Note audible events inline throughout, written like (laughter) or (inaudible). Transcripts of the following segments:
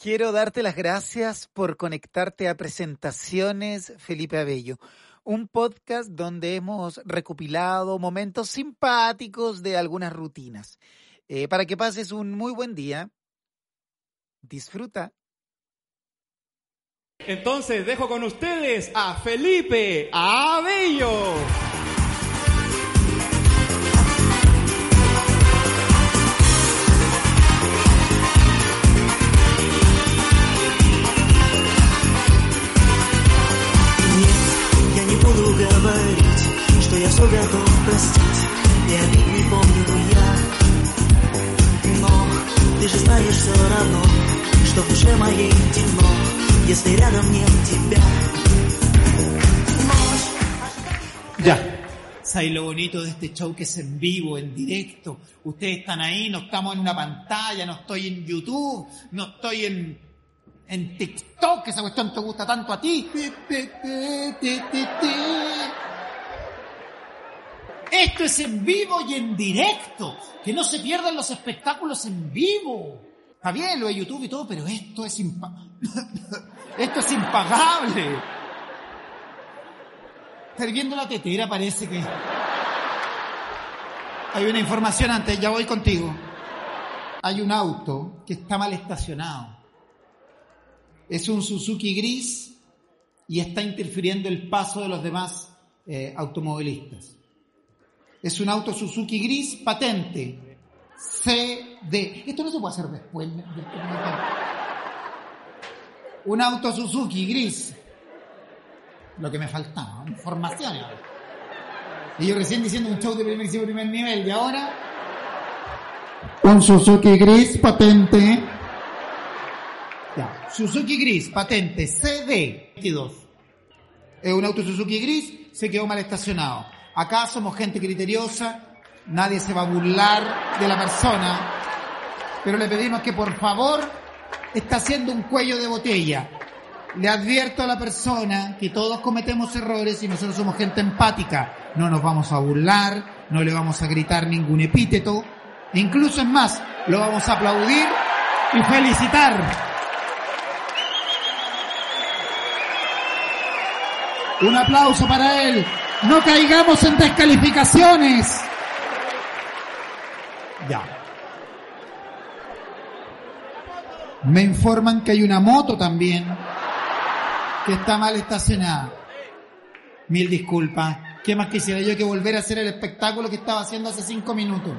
Quiero darte las gracias por conectarte a Presentaciones Felipe Abello, un podcast donde hemos recopilado momentos simpáticos de algunas rutinas. Eh, para que pases un muy buen día, disfruta. Entonces dejo con ustedes a Felipe Abello. все равно Что в душе моей темно Если рядом нет тебя Ya. ¿Sabes lo bonito de este show que es en vivo, en directo? Ustedes están ahí, no estamos en una pantalla, no estoy en YouTube, no estoy en, en TikTok, esa cuestión te gusta tanto a ti. Esto es en vivo y en directo. Que no se pierdan los espectáculos en vivo. Está bien lo de YouTube y todo, pero esto es impa (laughs) esto es impagable. Estar viendo la tetera parece que... Hay una información antes, ya voy contigo. Hay un auto que está mal estacionado. Es un Suzuki gris y está interfiriendo el paso de los demás eh, automovilistas. Es un auto Suzuki gris patente. CD. Esto no se puede hacer después. Un auto Suzuki gris. Lo que me faltaba, información. Y yo recién diciendo un show de primer, nivel y ahora un Suzuki gris patente. Ya. Suzuki gris patente CD 22. Es un auto Suzuki gris, se quedó mal estacionado. Acá somos gente criteriosa, nadie se va a burlar de la persona, pero le pedimos que por favor está haciendo un cuello de botella. Le advierto a la persona que todos cometemos errores y nosotros somos gente empática. No nos vamos a burlar, no le vamos a gritar ningún epíteto, e incluso es más, lo vamos a aplaudir y felicitar. Un aplauso para él. No caigamos en descalificaciones. Ya. Me informan que hay una moto también que está mal estacionada. Mil disculpas. ¿Qué más quisiera yo que volver a hacer el espectáculo que estaba haciendo hace cinco minutos?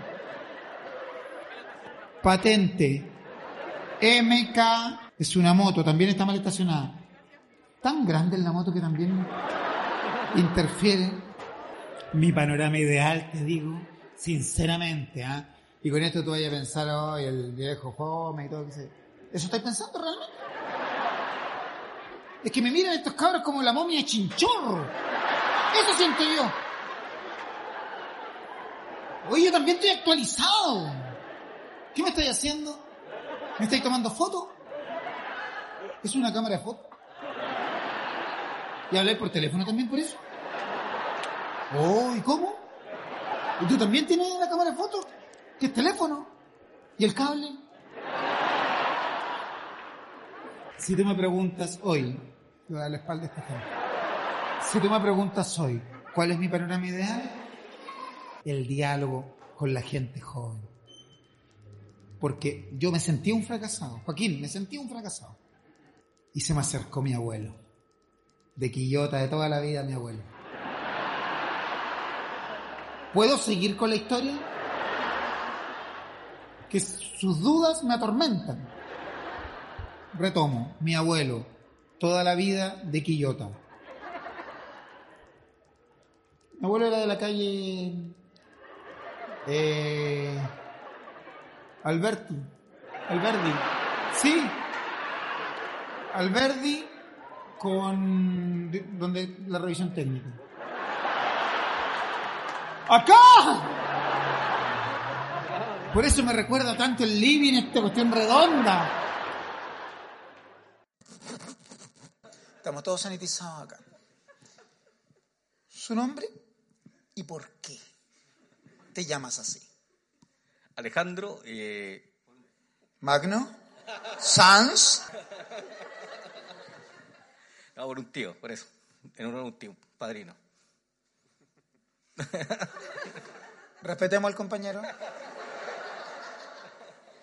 Patente. MK es una moto, también está mal estacionada. Tan grande es la moto que también interfiere mi panorama ideal, te digo, sinceramente, ¿ah? Y con esto tú vayas a pensar, hoy el viejo fome y todo, ¿eso estáis pensando realmente? Es que me miran estos cabros como la momia de chinchorro. Eso siento yo. Oye, yo también estoy actualizado. ¿Qué me estáis haciendo? ¿Me estáis tomando fotos? ¿Es una cámara de fotos? ¿Y hablé por teléfono también por eso? Oh, ¿y cómo? ¿Y tú también tienes la cámara de fotos? ¿Qué es teléfono? ¿Y el cable? Si tú me preguntas hoy, voy a dar la espalda a esta gente. Si tú me preguntas hoy, ¿cuál es mi panorama ideal? El diálogo con la gente joven. Porque yo me sentí un fracasado. Joaquín, me sentí un fracasado. Y se me acercó mi abuelo. De Quillota, de toda la vida, mi abuelo. ¿Puedo seguir con la historia? Que sus dudas me atormentan. Retomo, mi abuelo, toda la vida de Quillota. Mi abuelo era de la calle eh, Alberti. Alberdi. Sí. Alberdi con donde la revisión técnica. ¡Acá! Por eso me recuerda tanto el living, esta cuestión redonda. estamos todos sanitizados acá. ¿Su nombre? ¿Y por qué te llamas así? Alejandro. Eh, Magno. Sans. No, por un tío, por eso. En un tío, padrino. Respetemos al compañero.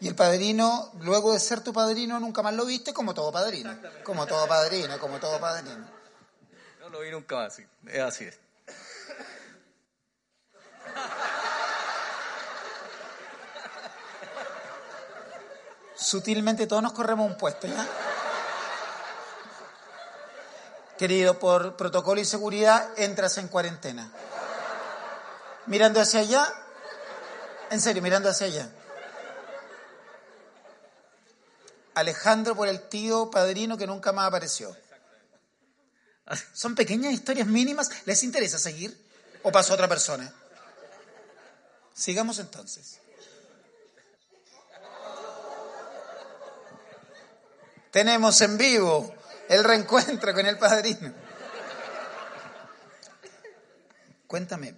Y el padrino, luego de ser tu padrino, nunca más lo viste como todo padrino. Como todo padrino, como todo padrino. No lo vi nunca más, sí. Es así es. Sutilmente todos nos corremos un puesto, ¿ya? Querido, por protocolo y seguridad, entras en cuarentena. Mirando hacia allá, en serio, mirando hacia allá. Alejandro por el tío padrino que nunca más apareció. Son pequeñas historias mínimas. ¿Les interesa seguir? ¿O pasó otra persona? Sigamos entonces. Tenemos en vivo el reencuentro con el padrino. Cuéntame,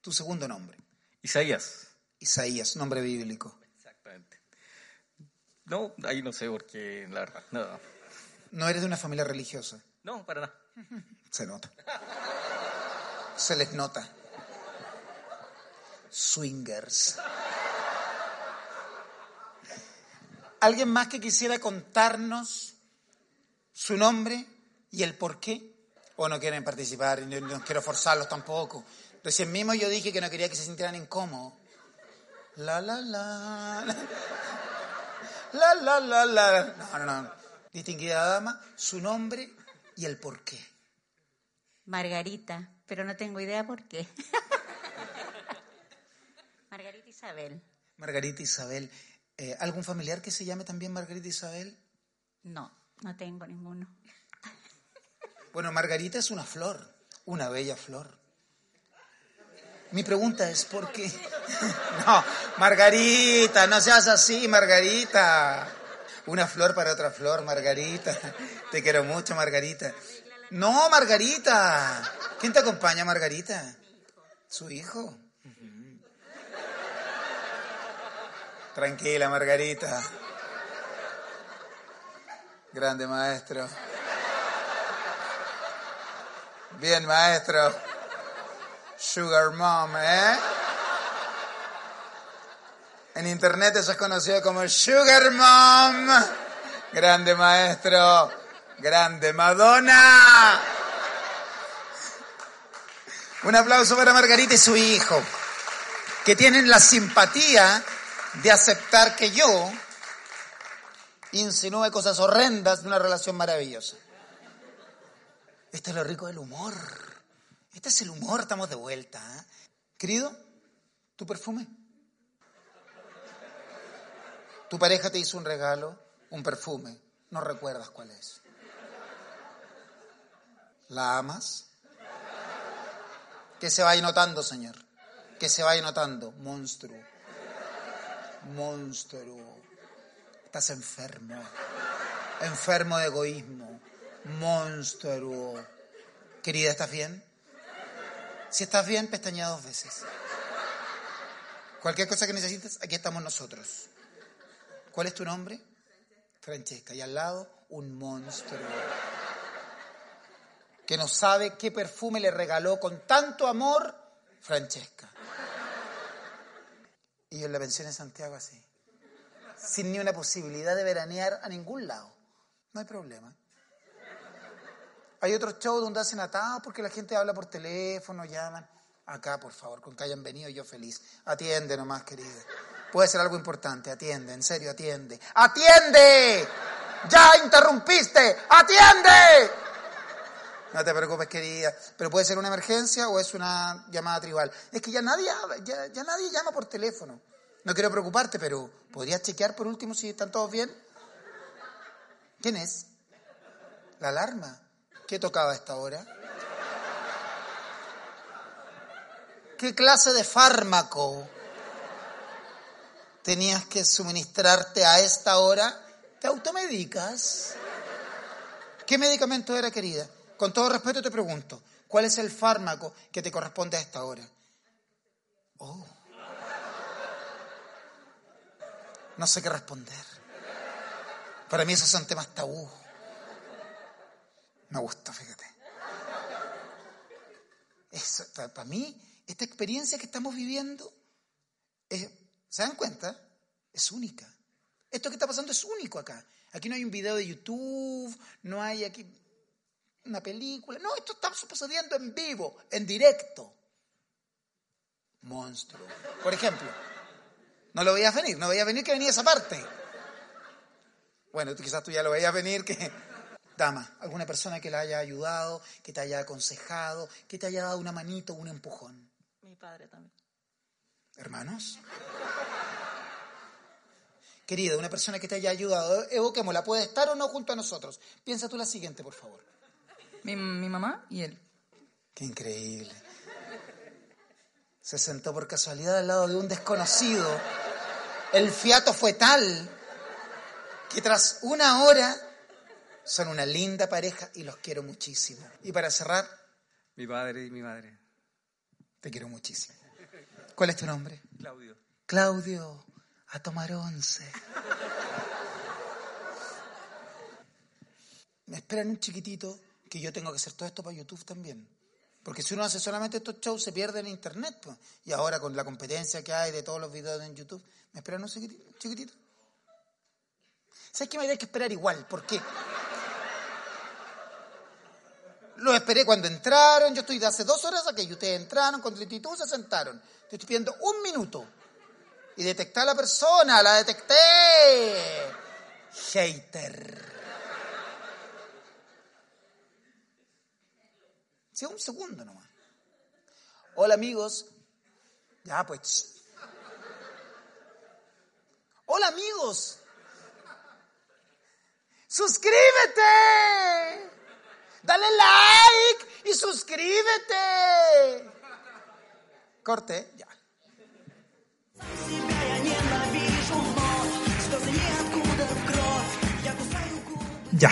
tu segundo nombre. Isaías. Isaías, nombre bíblico. No, ahí no sé por qué, la verdad. No, No eres de una familia religiosa. no para nada. Se nota. Se les nota. Swingers. ¿Alguien más que quisiera contarnos su nombre y el por qué? ¿O no quieren participar? y No, no quiero forzarlos tampoco. Recién mismo yo dije que no quería que se sintieran incómodos. La, la, la. La, la, la, la. No, no, no. Distinguida dama, su nombre y el por qué. Margarita, pero no tengo idea por qué. (laughs) Margarita Isabel. Margarita Isabel. Eh, ¿Algún familiar que se llame también Margarita Isabel? No, no tengo ninguno. Bueno, Margarita es una flor, una bella flor. Mi pregunta es ¿por qué? (laughs) No, Margarita, no seas así, Margarita. Una flor para otra flor, Margarita. Te quiero mucho, Margarita. No, Margarita. ¿Quién te acompaña, Margarita? Su hijo. Tranquila, Margarita. Grande maestro. Bien, maestro. Sugar Mom, ¿eh? En internet eso es conocido como Sugar Mom. Grande maestro. Grande Madonna. Un aplauso para Margarita y su hijo, que tienen la simpatía de aceptar que yo insinúe cosas horrendas de una relación maravillosa. Este es lo rico del humor. Este es el humor, estamos de vuelta. ¿eh? Querido, ¿tu perfume? Tu pareja te hizo un regalo, un perfume. No recuerdas cuál es. ¿La amas? Que se vaya notando, Señor. Que se vaya notando. Monstruo. Monstruo. Estás enfermo. Enfermo de egoísmo. Monstruo. Querida, ¿estás bien? Si estás bien, pestañea dos veces. Cualquier cosa que necesites, aquí estamos nosotros. ¿Cuál es tu nombre? Francesca. Y al lado, un monstruo. Que no sabe qué perfume le regaló con tanto amor Francesca. Y yo en la pensión en Santiago así. Sin ni una posibilidad de veranear a ningún lado. No hay problema. Hay otros shows donde hacen atados porque la gente habla por teléfono, llaman. Acá, por favor, con que hayan venido yo feliz. Atiende nomás, querida. Puede ser algo importante, atiende, en serio, atiende. ¡Atiende! ¡Ya interrumpiste! ¡Atiende! No te preocupes, querida. Pero puede ser una emergencia o es una llamada tribal. Es que ya nadie habla, ya, ya nadie llama por teléfono. No quiero preocuparte, pero ¿podrías chequear por último si están todos bien? ¿Quién es? La alarma. ¿Qué tocaba a esta hora? ¿Qué clase de fármaco tenías que suministrarte a esta hora? ¿Te automedicas? ¿Qué medicamento era, querida? Con todo respeto te pregunto, ¿cuál es el fármaco que te corresponde a esta hora? Oh. No sé qué responder. Para mí esos son temas tabú. Me gustó, fíjate. Eso, para mí, esta experiencia que estamos viviendo, ¿se dan cuenta? Es única. Esto que está pasando es único acá. Aquí no hay un video de YouTube, no hay aquí una película. No, esto está sucediendo en vivo, en directo. Monstruo. Por ejemplo, no lo veías venir, no veías venir que venía esa parte. Bueno, quizás tú ya lo veías venir que... Dama, alguna persona que la haya ayudado, que te haya aconsejado, que te haya dado una manito, un empujón. Mi padre también. Hermanos. Querida, una persona que te haya ayudado, evoquémosla, puede estar o no junto a nosotros. Piensa tú la siguiente, por favor. Mi, mi mamá y él. Qué increíble. Se sentó por casualidad al lado de un desconocido. El fiato fue tal que tras una hora son una linda pareja y los quiero muchísimo. Y para cerrar, Mi padre y mi madre. te quiero muchísimo. ¿Cuál es tu nombre? Claudio. Claudio, a tomar once. Me esperan un chiquitito que yo tengo que hacer todo esto para YouTube también. Porque si uno hace solamente estos shows se pierde en internet. pues. Y ahora con la competencia que hay de todos los videos en YouTube, me esperan un chiquitito. ¿Sabes qué me habría que esperar igual? ¿Por qué? Lo esperé cuando entraron, yo estoy de hace dos horas aquí, ustedes entraron con lentitud, se sentaron. Te estoy pidiendo un minuto. Y detecté a la persona, la detecté. Hater. Sí, un segundo nomás. Hola amigos. Ya, pues. Hola amigos. Suscríbete. Dale like y suscríbete. Corte, ya. Ya.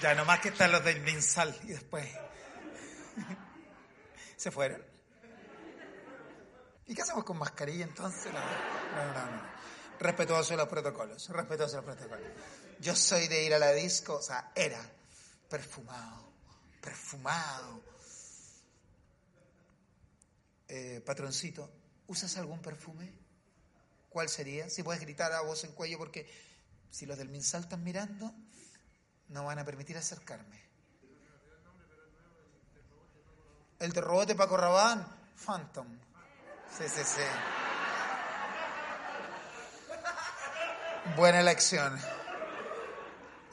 Ya, nomás que están los del Minsal y después. Se fueron. ¿Y qué hacemos con mascarilla entonces? No, no, no. Respetuoso de los protocolos, respetuoso de los protocolos. Yo soy de ir a la disco, o sea, era perfumado perfumado. Eh, patroncito, ¿usas algún perfume? ¿Cuál sería? Si puedes gritar a voz en cuello porque si los del Minsal están mirando, no van a permitir acercarme. El de Robote Paco Rabán, Phantom. Sí, sí, sí. Buena elección.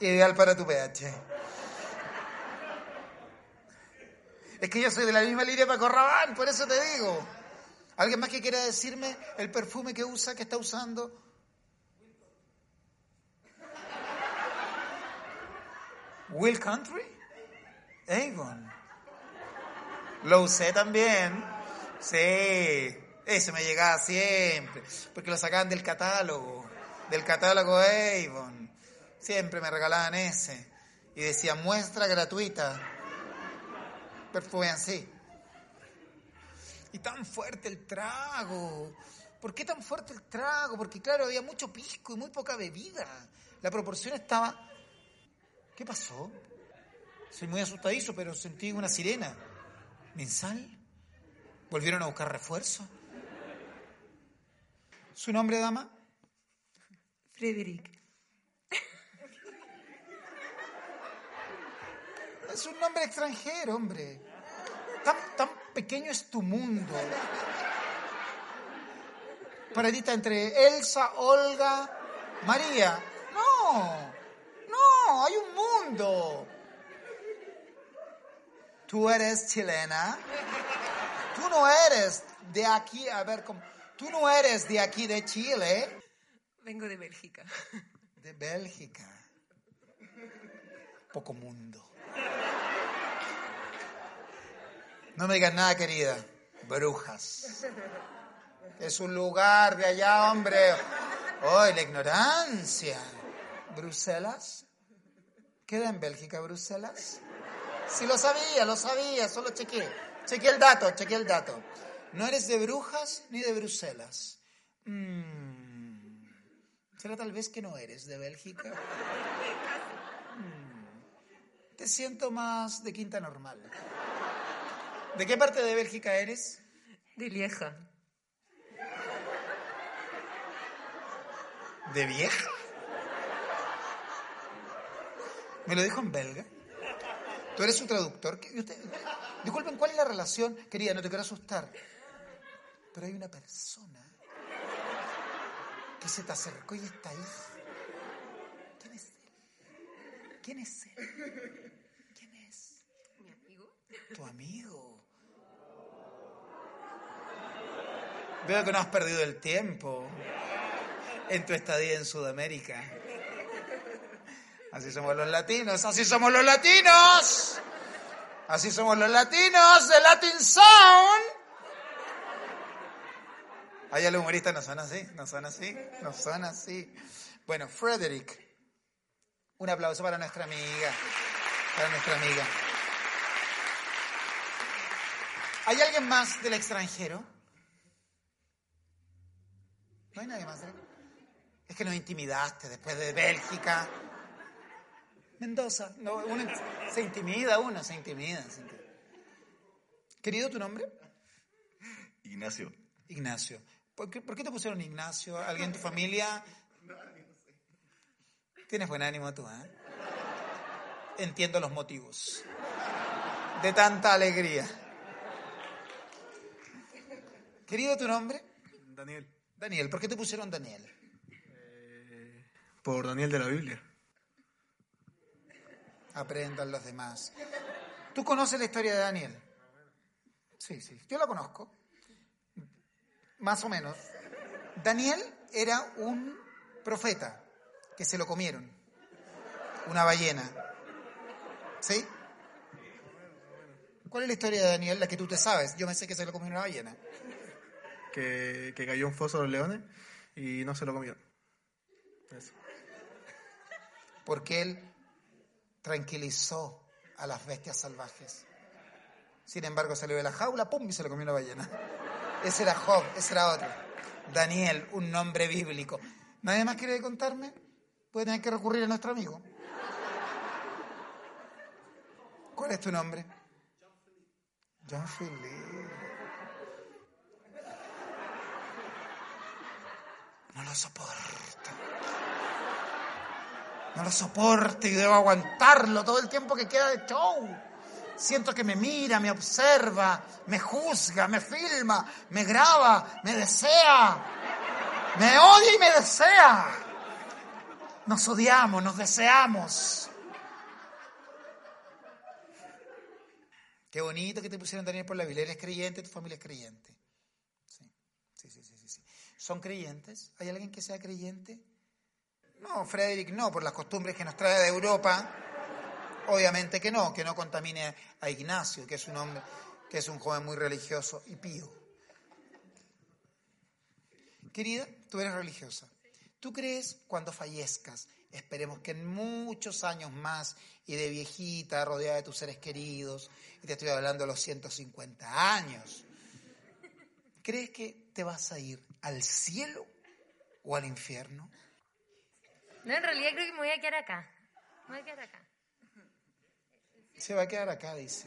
Ideal para tu pH. Es que yo soy de la misma línea Paco Rabán, por eso te digo. ¿Alguien más que quiera decirme el perfume que usa, que está usando? Will Country? Avon. Lo usé también. Sí, ese me llegaba siempre, porque lo sacaban del catálogo, del catálogo Avon. Siempre me regalaban ese. Y decía muestra gratuita. Perfume así. Y tan fuerte el trago. ¿Por qué tan fuerte el trago? Porque claro, había mucho pisco y muy poca bebida. La proporción estaba... ¿Qué pasó? Soy muy asustadizo, pero sentí una sirena. ¿Mensal? ¿Volvieron a buscar refuerzo? ¿Su nombre, dama? Frederick. Es un nombre extranjero, hombre. Tan, tan pequeño es tu mundo. Paradita entre Elsa, Olga, María. No, no, hay un mundo. Tú eres chilena. Tú no eres de aquí, a ver, ¿cómo? tú no eres de aquí de Chile, Vengo de Bélgica. de Bélgica. Poco mundo. No me digas nada, querida. Brujas. Es un lugar de allá, hombre. ¡Ay, la ignorancia! ¿Bruselas? ¿Queda en Bélgica, Bruselas? Sí, lo sabía, lo sabía, solo chequeé. Chequeé el dato, chequeé el dato. No eres de Brujas ni de Bruselas. Mm. ¿Será tal vez que no eres de Bélgica? (laughs) Te siento más de quinta normal. ¿De qué parte de Bélgica eres? De Lieja. ¿De vieja? ¿Me lo dijo en belga? ¿Tú eres su traductor? ¿Qué- y usted- disculpen, ¿cuál es la relación? Querida, no te quiero asustar. Pero hay una persona que se te acercó y está ahí. ¿Quién es él? (laughs) ¿Quién es. ¿Mi amigo? Tu amigo. Veo que no has perdido el tiempo en tu estadía en Sudamérica. Así somos los latinos, así somos los latinos. Así somos los latinos de Latin Sound. Allá los humoristas no son así, no son así, no son así. Bueno, Frederick, un aplauso para nuestra amiga, para nuestra amiga. ¿Hay alguien más del extranjero? ¿No hay nadie más? del- Es que nos intimidaste después de Bélgica. Mendoza. No, uno se intimida, uno se intimida. se intimida. Querido, ¿tu nombre? Ignacio. Ignacio. ¿Por qué, por qué te pusieron Ignacio? ¿Alguien en tu familia? Tienes buen ánimo tú, ¿eh? Entiendo los motivos de tanta alegría. Querido, ¿tu nombre? Daniel. Daniel. ¿Por qué te pusieron Daniel? Por Daniel de la Biblia. Aprendan los demás. ¿Tú conoces la historia de Daniel? Sí, sí, yo la conozco. Más o menos. Daniel era un profeta que se lo comieron. Una ballena. ¿Sí? ¿Cuál es la historia de Daniel? La que tú te sabes. Yo me sé que se lo comió una ballena. Que, que cayó un foso de los leones y no se lo comió. Eso. Porque él tranquilizó a las bestias salvajes. Sin embargo, salió de la jaula, ¡pum! y se lo comió una ballena. Ese era Job, ese era otro. Daniel, un nombre bíblico. ¿Nadie más quiere contarme? Puede tener que recurrir a nuestro amigo. ¿Cuál es tu nombre? John Philip. No lo soporto. No lo soporto y debo aguantarlo todo el tiempo que queda de show. Siento que me mira, me observa, me juzga, me filma, me graba, me desea. Me odia y me desea. Nos odiamos, nos deseamos. Qué bonito que te pusieron Daniel por la Biblia. ¿Eres creyente? ¿Tu familia es creyente? Sí, sí, sí, sí, sí. sí. ¿Son creyentes? ¿Hay alguien que sea creyente? No, Frederick no, por las costumbres que nos trae de Europa. Obviamente que no, que no contamine a Ignacio, que es un hombre, que es un joven muy religioso y pío. Querida, tú eres religiosa. ¿Tú crees cuando fallezcas? Esperemos que en muchos años más y de viejita, rodeada de tus seres queridos, y te estoy hablando de los 150 años, ¿crees que te vas a ir al cielo o al infierno? No, en realidad creo que me voy a quedar acá. Me voy a quedar acá. Se va a quedar acá, dice.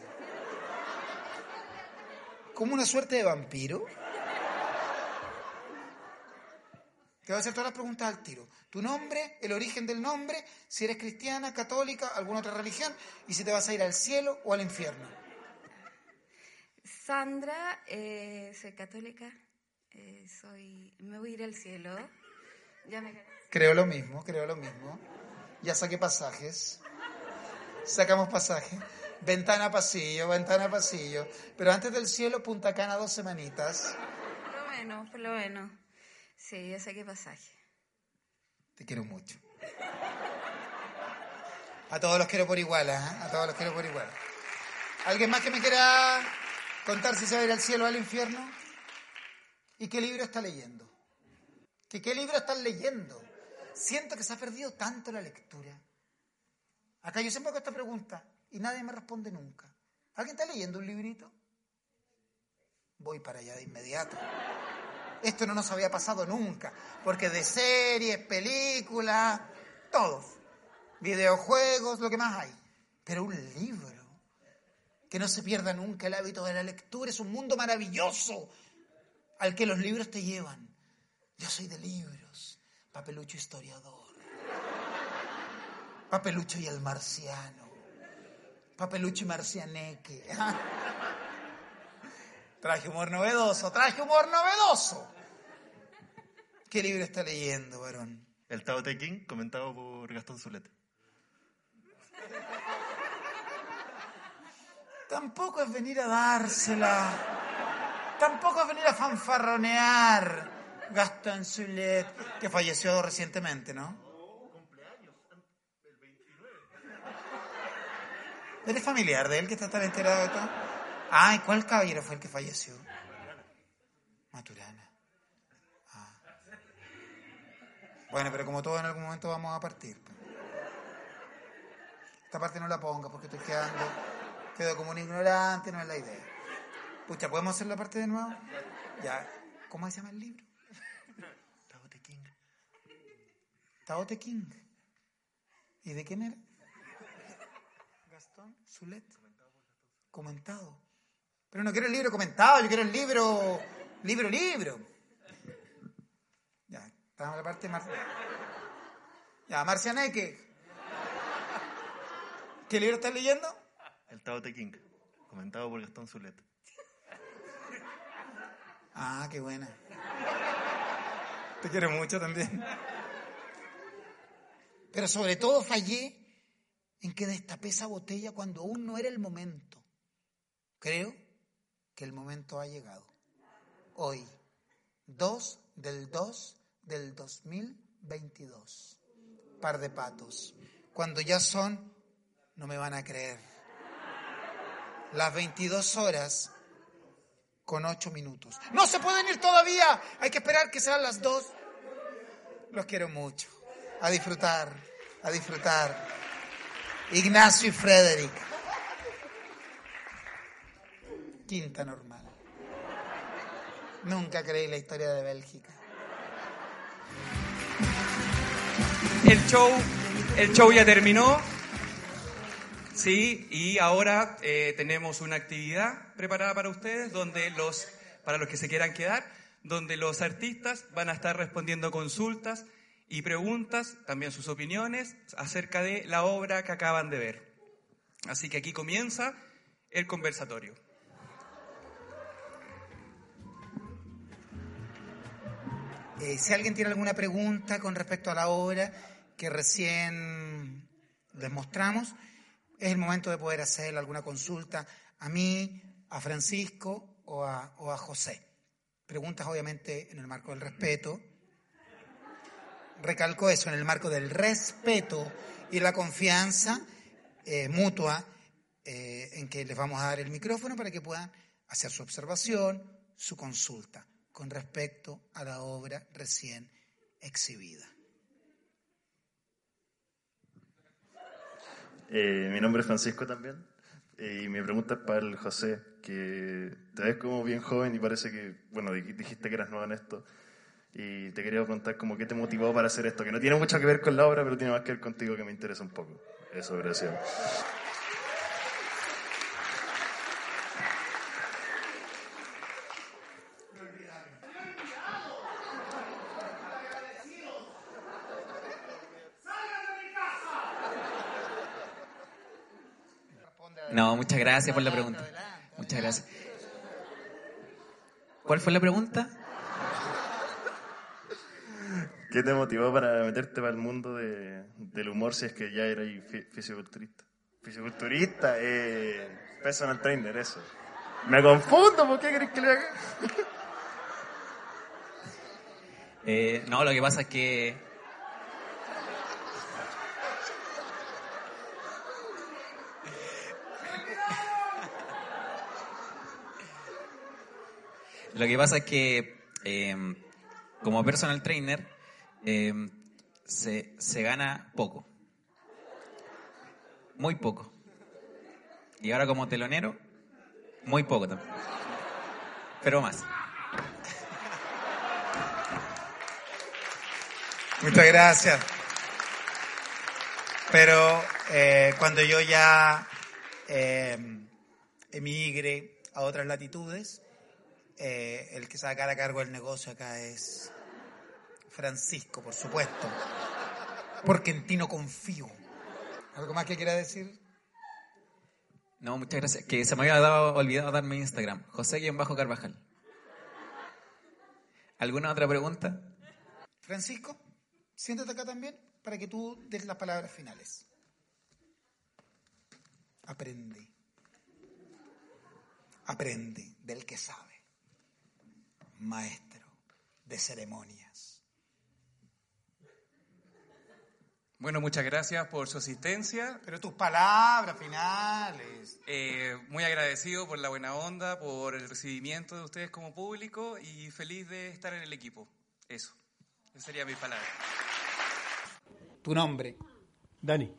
Como una suerte de vampiro. Te voy a hacer todas las preguntas al tiro. Tu nombre, el origen del nombre, si eres cristiana, católica, alguna otra religión, y si te vas a ir al cielo o al infierno. Sandra, eh, soy católica. eh, soy, me voy a ir al cielo. Ya me Creo lo mismo, creo lo mismo. Ya saqué pasajes. Sacamos pasajes. Ventana pasillo, ventana pasillo. Pero antes del cielo, Punta Cana dos semanitas. Por lo menos, por lo menos. Sí, ya saqué pasaje. Te quiero mucho. A todos los quiero por igual, ¿ah? A todos los quiero por igual. ¿Alguien más que me quiera contar si se va a ir al cielo o al infierno? ¿Y qué libro está leyendo? ¿Que ¿Qué libro estás leyendo? Siento que se ha perdido tanto la lectura. Acá yo siempre hago esta pregunta y nadie me responde nunca. ¿Alguien está leyendo un librito? Voy para allá de inmediato. Esto no nos había pasado nunca, porque de series, películas, todos, videojuegos, lo que más hay. Pero un libro. Que no se pierda nunca el hábito de la lectura. Es un mundo maravilloso al que los libros te llevan. Yo soy de libros. Papelucho historiador. Papelucho y el marciano. Papelucho y marcianeque. (laughs) Traje humor novedoso, traje humor novedoso. ¿Qué libro está leyendo, varón? El Tao Te King, comentado por Gastón Zuleta. Tampoco es venir a dársela. Tampoco es venir a fanfarronear. Gastón Zulet, que falleció recientemente, ¿no? ¿Eres familiar de él que está tan enterado de todo? Ay, ¿cuál caballero fue el que falleció? Maturana. Ah. Bueno, pero como todo en algún momento vamos a partir. pues. Esta parte no la ponga porque estoy quedando, quedo como un ignorante, no es la idea. Pucha, ¿podemos hacer la parte de nuevo? Ya. ¿Cómo se llama el libro? Tao Te King. Tao Te King. ¿Y de quién era? Gastón Zulet. Comentado. Pero no quiero el libro comentado, yo quiero el libro, libro, libro. Ya, estamos en la parte mar... Ya, Marcianeque. ¿Qué libro estás leyendo? El Tao Te King, comentado por Gastón Zuleta. Ah, qué buena. Te quiero mucho también. Pero sobre todo fallé en que destapé esa botella cuando aún no era el momento. Creo que el momento ha llegado. Hoy, 2 del 2 del 2022. Par de patos. Cuando ya son, no me van a creer, las 22 horas con 8 minutos. No se pueden ir todavía. Hay que esperar que sean las 2. Los quiero mucho. A disfrutar, a disfrutar. Ignacio y Frederick. Quinta normal. Nunca creí la historia de Bélgica. El show, el show ya terminó. Sí, y ahora eh, tenemos una actividad preparada para ustedes, donde los, para los que se quieran quedar, donde los artistas van a estar respondiendo consultas y preguntas, también sus opiniones acerca de la obra que acaban de ver. Así que aquí comienza el conversatorio. Eh, si alguien tiene alguna pregunta con respecto a la obra que recién les mostramos, es el momento de poder hacer alguna consulta a mí, a Francisco o a, José. Preguntas obviamente en el marco del respeto. Recalco eso, en el marco del respeto y la confianza eh, mutua eh, en que les vamos a dar el micrófono para que puedan hacer su observación, su consulta con respecto a la obra recién exhibida. Eh, mi nombre es Francisco también. eh, y mi pregunta es para el José, que te ves como bien joven y parece que, bueno, di- dijiste que eras nuevo en esto. Y te quería preguntar como qué te motivó para hacer esto, que no tiene mucho que ver con la obra, pero tiene más que ver contigo, que me interesa un poco. Eso, gracias. No, muchas gracias por la pregunta. Muchas gracias. ¿Cuál fue la pregunta? ¿Qué te motivó para meterte para el mundo de- del humor si es que ya eras fi- fisiculturista? Fisiculturista, eh, personal trainer, eso. Me confundo, ¿por qué querés que le haga? Eh, no, lo que pasa es que Lo que pasa es que eh, como personal trainer eh, se, se gana poco. Muy poco. Y ahora como telonero, muy poco también. Pero más. Muchas gracias. Pero eh, cuando yo ya eh, emigre a otras latitudes, eh, el que se va a cargo del negocio acá es Francisco, por supuesto. Porque en ti no confío. ¿Algo más que quiera decir? No, muchas gracias. Que se me había dado, olvidado darme Instagram. José-Carvajal. ¿Alguna otra pregunta? Francisco, siéntate acá también para que tú des las palabras finales. Aprende. Aprende del que sabe. Maestro de ceremonias. Bueno, muchas gracias por su asistencia. Pero tus palabras finales. Eh, muy agradecido por la buena onda, por el recibimiento de ustedes como público y feliz de estar en el equipo. Eso. Esa sería mi palabra. Tu nombre. Dani.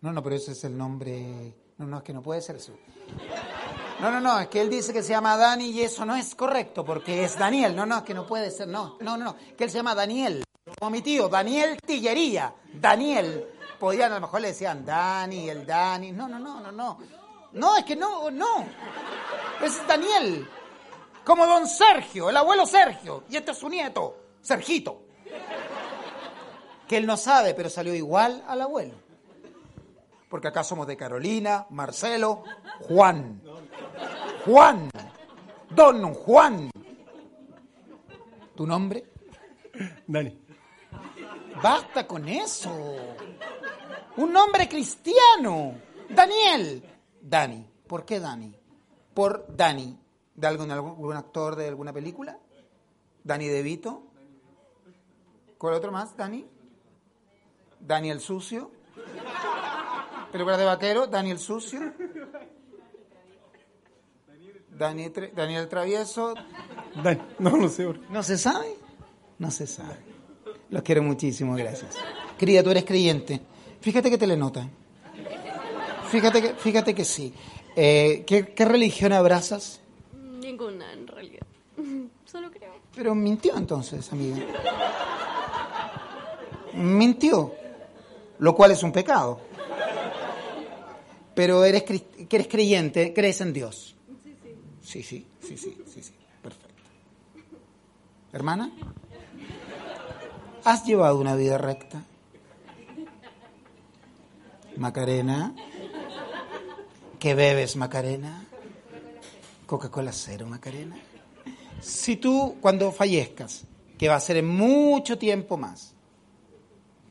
No, no, pero ese es el nombre. No, no, es que no puede ser eso. No, no, no, es que él dice que se llama Dani y eso no es correcto porque es Daniel. No, no, es que no puede ser. No, no, no, que él se llama Daniel. Como mi tío, Daniel Tillería. Daniel. Podían, a lo mejor le decían Dani, el Dani. No, no, no, no, no. No, es que no, no. Es Daniel. Como don Sergio, el abuelo Sergio. Y este es su nieto, Sergito. Que él no sabe, pero salió igual al abuelo. Porque acá somos de Carolina, Marcelo, Juan. Juan. Don Juan. ¿Tu nombre? Dani. Basta con eso. Un nombre cristiano. Daniel. Dani. ¿Por qué Dani? Por Dani. ¿De algún, algún actor de alguna película? ¿Dani DeVito? ¿Cuál otro más? ¿Dani? ¿Dani el Sucio? ¿Películas de vaquero? ¿Dani el Sucio? ¿Dani, Tre- Daniel Travieso? No lo sé. ¿No se sabe? No se sabe. Los quiero muchísimo, gracias. Querida, tú eres creyente. Fíjate que te le nota. Fíjate que, fíjate que sí. Eh, ¿qué, qué religión abrazas? Ninguna, en realidad. (laughs) Solo creo. Pero mintió entonces, amiga. Mintió. Lo cual es un pecado. Pero eres, eres creyente, crees en Dios. Sí, sí, sí, sí, sí, sí. Perfecto. Hermana, ¿has llevado una vida recta? Macarena, ¿qué bebes, Macarena? Coca-Cola cero, Macarena. Si tú, cuando fallezcas, que va a ser en mucho tiempo más,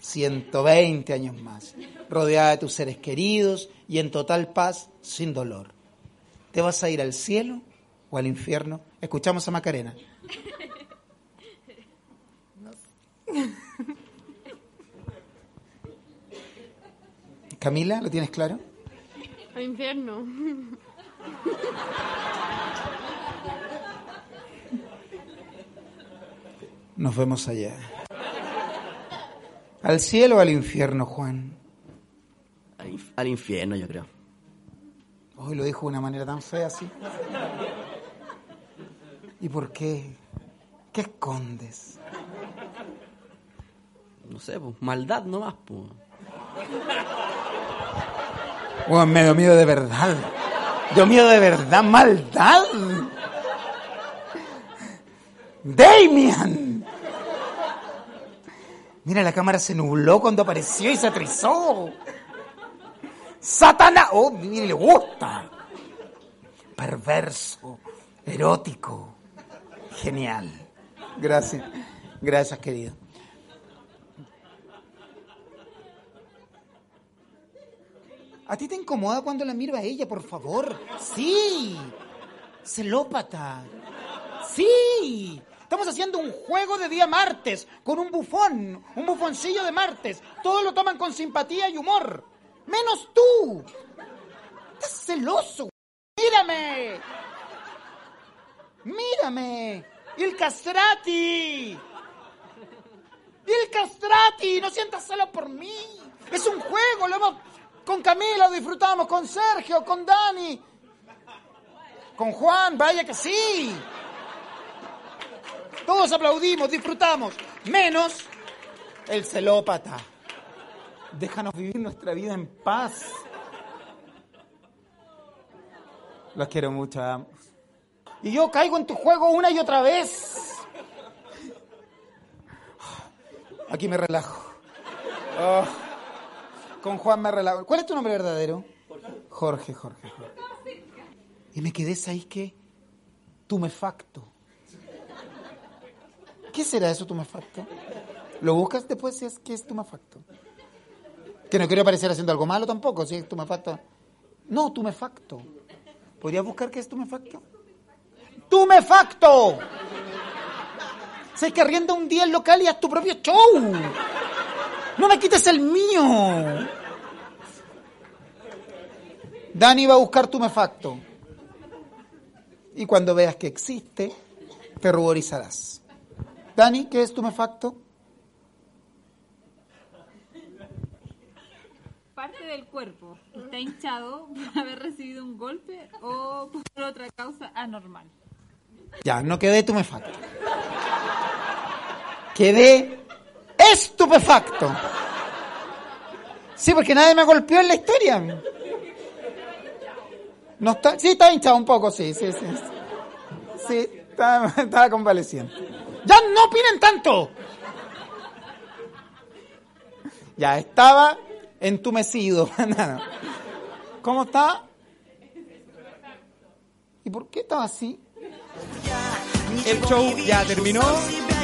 120 años más, rodeada de tus seres queridos y en total paz, sin dolor, ¿te vas a ir al cielo o al infierno? Escuchamos a Macarena. Camila, ¿lo tienes claro? Al infierno. Nos vemos allá. ¿Al cielo o al infierno, Juan? Al, inf- al infierno, yo creo. Hoy lo dijo de una manera tan fea así. ¿Y por qué? ¿Qué escondes? No sé, pues, maldad nomás, pues. Bueno, me dio miedo de verdad. Dio miedo de verdad, maldad. Damian. Mira, la cámara se nubló cuando apareció y se atrizó. Satanás. Oh, mire, le gusta. Perverso, erótico. Genial. Gracias. Gracias, querido. ¿A ti te incomoda cuando la miro a ella, por favor? Sí. Celópata. Sí. Estamos haciendo un juego de día martes con un bufón, un bufoncillo de martes. Todos lo toman con simpatía y humor. Menos tú. Estás celoso. Mírame. Mírame. Il castrati. Il castrati. No sientas celo por mí. Es un juego. Lo hemos... Con Camila lo disfrutamos, con Sergio, con Dani, con Juan, vaya que sí. Todos aplaudimos, disfrutamos, menos el celópata. Déjanos vivir nuestra vida en paz. Los quiero mucho. Y yo caigo en tu juego una y otra vez. Aquí me relajo. Oh, con Juan me relajo. ¿Cuál es tu nombre verdadero? Jorge, Jorge, Jorge. Y me quedé, ¿sabes qué? Tumefacto. ¿Qué será eso, tumefacto? ¿Lo buscas después si es que es tumefacto? Que no quiero parecer haciendo algo malo tampoco, si es tumefacto. No, tumefacto. ¿Podrías buscar qué es tumefacto? ¡Tumefacto! Sé que arrienda un día el local y haz tu propio show. No me quites el mío. Dani va a buscar tumefacto. Y cuando veas que existe, te ruborizarás. Dani, ¿qué es tumefacto? Parte del cuerpo está hinchado por haber recibido un golpe o por otra causa anormal. Ya, no quedé tumefacto. Quedé estupefacto. Sí, porque nadie me golpeó en la historia. No está, sí, está hinchado un poco, sí, sí, sí. Sí, estaba, estaba. ¡Ya no opinen tanto! Ya, estaba entumecido. (laughs) ¿Cómo está? ¿Y por qué estaba así? El show ya terminó.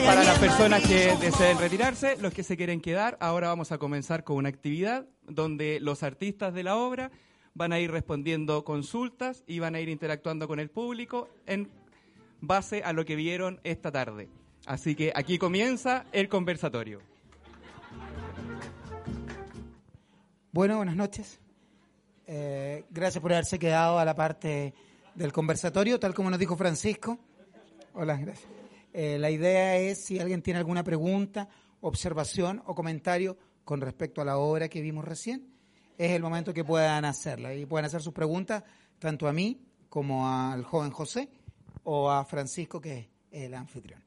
Para las personas que deseen retirarse, los que se quieren quedar, ahora vamos a comenzar con una actividad donde los artistas de la obra van a ir respondiendo consultas y van a ir interactuando con el público en base a lo que vieron esta tarde. Así que aquí comienza el conversatorio. Bueno, buenas noches. Eh, gracias por haberse quedado a la parte del conversatorio, tal como nos dijo Francisco. Hola, gracias. Eh, la idea es, si alguien tiene alguna pregunta, observación o comentario con respecto a la obra que vimos recién, es el momento que puedan hacerla. Y pueden hacer sus preguntas tanto a mí como al joven José o a Francisco, que es el anfitrión.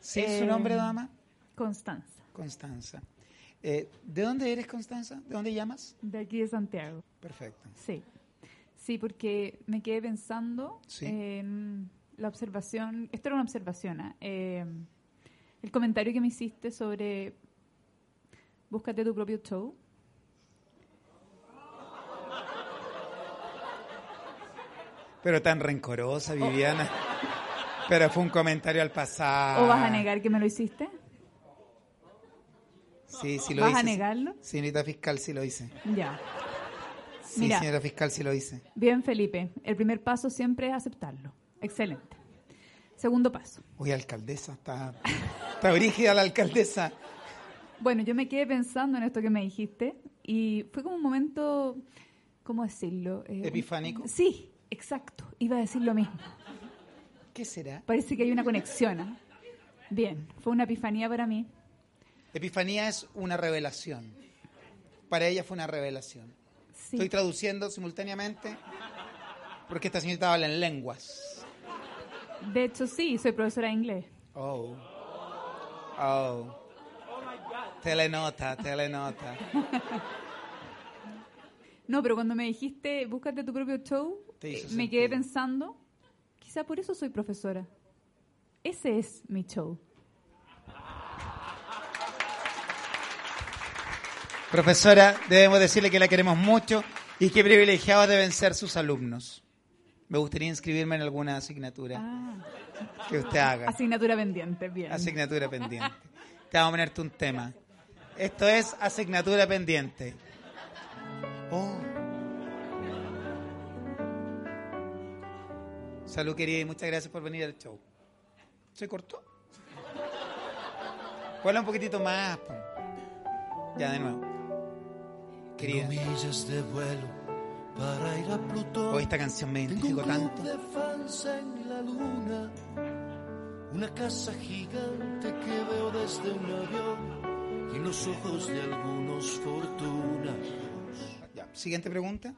¿Sí es su nombre, dama? Constanza. Constanza. Eh, ¿De dónde eres, Constanza? ¿De dónde llamas? De aquí de Santiago. Perfecto. Sí. Sí, porque me quedé pensando Sí. en la observación, esto era una observación, ¿ah? Eh, el comentario que me hiciste sobre búscate tu propio show. Pero tan rencorosa, Viviana. Pero fue un comentario al pasado. ¿O vas a negar que me lo hiciste? Sí, sí lo ¿Vas hice. a negarlo? Señorita fiscal, sí lo hice. Ya. Sí, Mira. señora fiscal, sí lo hice. Bien, Felipe. El primer paso siempre es aceptarlo. Excelente. Segundo paso. Uy, alcaldesa, está, está brígida la alcaldesa. Bueno, yo me quedé pensando en esto que me dijiste y fue como un momento, ¿cómo decirlo? Eh, ¿Epifánico? Sí, exacto. Iba a decir lo mismo. ¿Qué será? Parece que hay una conexión. Bien, fue una epifanía para mí. Epifanía es una revelación. Para ella fue una revelación. Sí. Estoy traduciendo simultáneamente porque esta señorita habla en lenguas. De hecho, sí, soy profesora de inglés. Oh. Oh. Telenota, telenota. (laughs) No, pero cuando me dijiste, búscate tu propio show, eh, me quedé pensando, quizá por eso soy profesora. Ese es mi show. Profesora, debemos decirle que la queremos mucho y qué privilegiados deben ser sus alumnos. Me gustaría inscribirme en alguna asignatura Ah. que usted haga. Asignatura pendiente, bien. Asignatura pendiente. Te vamos a ponerte un tema. Esto es asignatura pendiente. Oh. Salud, querida, y muchas gracias por venir al show. ¿Se cortó? Ponla un poquitito más. Ya, de nuevo. Querida. millas de vuelo para ir a Plutón. Hoy esta canción me identifico tanto. club de fans en la luna, una casa gigante que veo desde un avión y en los ojos de algunos fortuna. Ya, siguiente pregunta.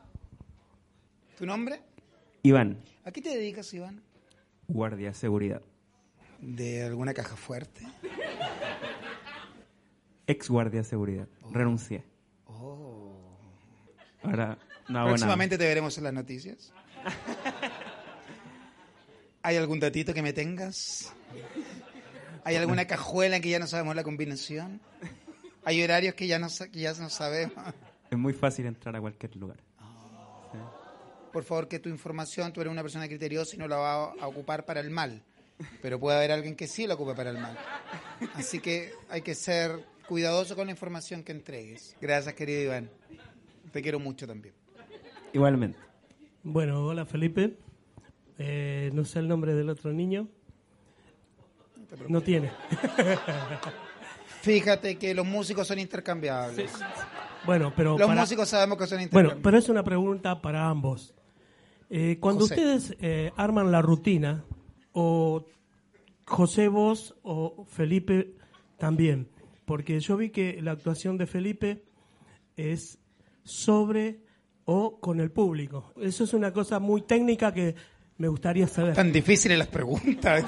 ¿Tu nombre? Iván, ¿A qué te dedicas, Iván? guardia, seguridad. ¿De alguna caja fuerte? Ex guardia, seguridad. Renuncié. Ahora, Próximamente te veremos en las noticias. (laughs) ¿Hay algún datito que me tengas? ¿Hay alguna cajuela en que ya no sabemos la combinación? ¿Hay horarios que ya no, sa- que ya no sabemos? Es muy fácil entrar a cualquier lugar. Por favor, que tu información, tú eres una persona criteriosa y no la vas a ocupar para el mal. Pero puede haber alguien que sí la ocupe para el mal. Así que hay que ser cuidadoso con la información que entregues. Gracias, querido Iván. Te quiero mucho también. Igualmente. Bueno, hola Felipe. Eh, no sé el nombre del otro niño. No tiene. Fíjate que los músicos son intercambiables. Bueno, pero Los para- músicos sabemos que son Bueno, intercambiables. pero es una pregunta para ambos. Eh, cuando José. ustedes eh, arman la rutina, o José vos o Felipe también, porque yo vi que la actuación de Felipe es sobre o con el público. Eso es una cosa muy técnica que me gustaría saber. Tan difíciles las preguntas.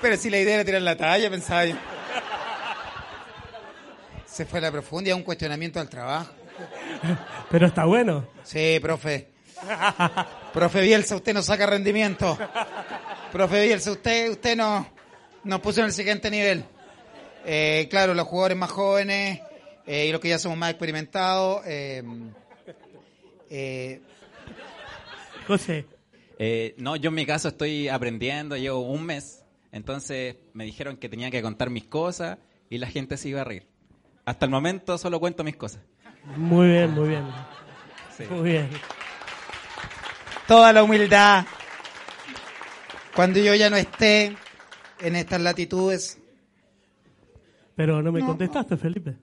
Pero si la idea era tirar la talla, pensaba yo. Se fue a la profundidad, un cuestionamiento al trabajo. Pero está bueno. Sí, profe. Profe Bielsa, usted no saca rendimiento. Profe Bielsa, usted, usted no, nos puso en el siguiente nivel. Eh, claro, los jugadores más jóvenes eh, y los que ya somos más experimentados. eh, eh, José. Eh, no, yo en mi caso estoy aprendiendo, llevo un mes, entonces me dijeron que tenía que contar mis cosas y la gente se iba a reír. Hasta el momento solo cuento mis cosas. Muy bien, muy bien. Sí. Muy bien. toda la humildad. Cuando yo ya no esté en estas latitudes. Pero no me No. contestaste, Felipe.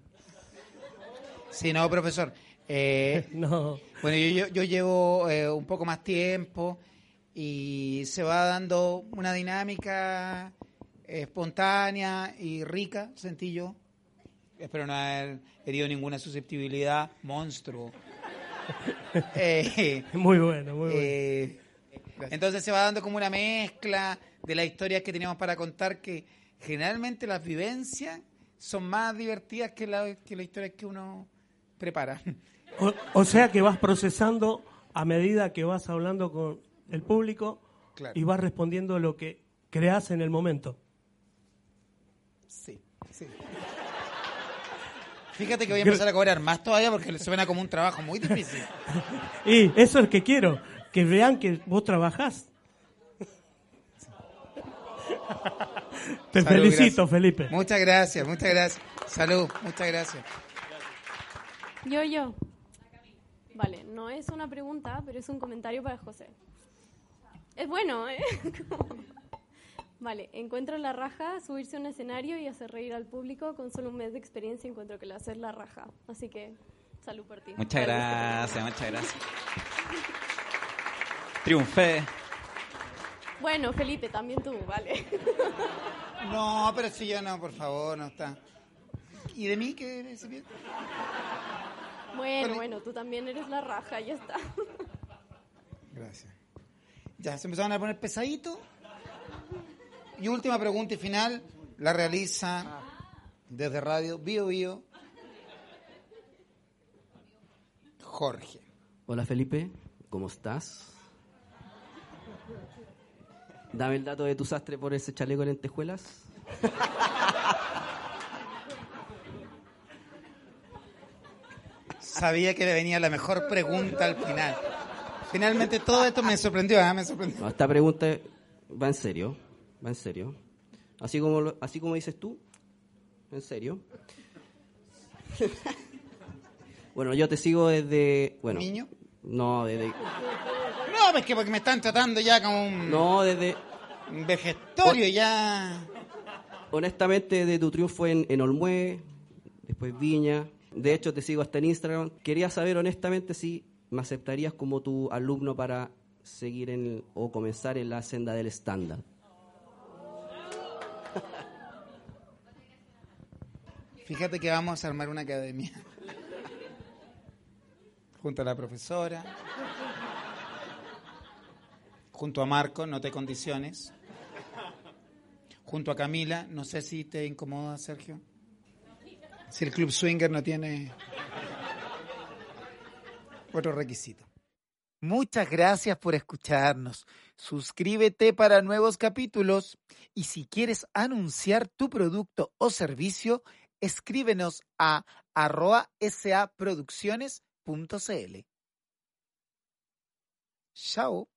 Sí, no, profesor. Eh, (laughs) no. Bueno, yo, yo, yo llevo eh, un poco más tiempo y se va dando una dinámica espontánea y rica, sentí yo. Espero no haber herido ninguna susceptibilidad, monstruo. (laughs) Eh, Muy bueno, muy bueno. entonces se va dando como una mezcla de las historias que teníamos para contar que generalmente las vivencias son más divertidas que, la, que las historias que uno prepara. O, o sea que vas procesando a medida que vas hablando con el público Claro. y vas respondiendo lo que creas en el momento. Sí, sí. Fíjate que voy a empezar a cobrar más todavía porque le suena como un trabajo muy difícil. (laughs) Y eso es que quiero, que vean que vos trabajás. Te Salud, felicito, gracias. Felipe. Muchas gracias, muchas gracias. Salud, muchas gracias. Yo, yo. Vale, no es una pregunta, pero es un comentario para José. Es bueno, ¿eh? (laughs) Vale, encuentro la raja subirse a un escenario y hacer reír al público con solo un mes de experiencia. Encuentro que lo hacer la raja. Así que, salud por ti. Muchas gracias, muchas gracias. Triunfé. Bueno, Felipe, también tú, vale. (laughs) No, pero si yo no, por favor, no está. ¿Y de mí qué bien? Bueno, bueno, tú también eres la raja, ya está. Gracias. Ya, se empezaron a poner pesadito. Y última pregunta y final, la realiza desde Radio Bio Bio Jorge. Hola Felipe, ¿cómo estás? Dame el dato de tu sastre por ese chaleco de lentejuelas. (laughs) Sabía que le venía la mejor pregunta al final. Finalmente todo esto me sorprendió, ¿ah? me sorprendió. No, esta pregunta va en serio, va en serio. Así como, así como dices tú, en serio. (laughs) bueno, yo te sigo desde... Bueno, ¿Niño? No, desde... No, es que porque me están tratando ya como un No, desde... vejestorio ya. Honestamente, de tu triunfo en, en Olmué, después Viña, de hecho te sigo hasta en Instagram. Quería saber honestamente si me aceptarías como tu alumno para seguir en o comenzar en la senda del estándar. Fíjate que vamos a armar una academia. Junto a la profesora. Junto a Marco, no te condiciones. Junto a Camila, no sé si te incomoda, Sergio. Si el Club Swinger no tiene... Otro requisito. Muchas gracias por escucharnos. Suscríbete para nuevos capítulos y si quieres anunciar tu producto o servicio, escríbenos a saproducciones.cl. Chao.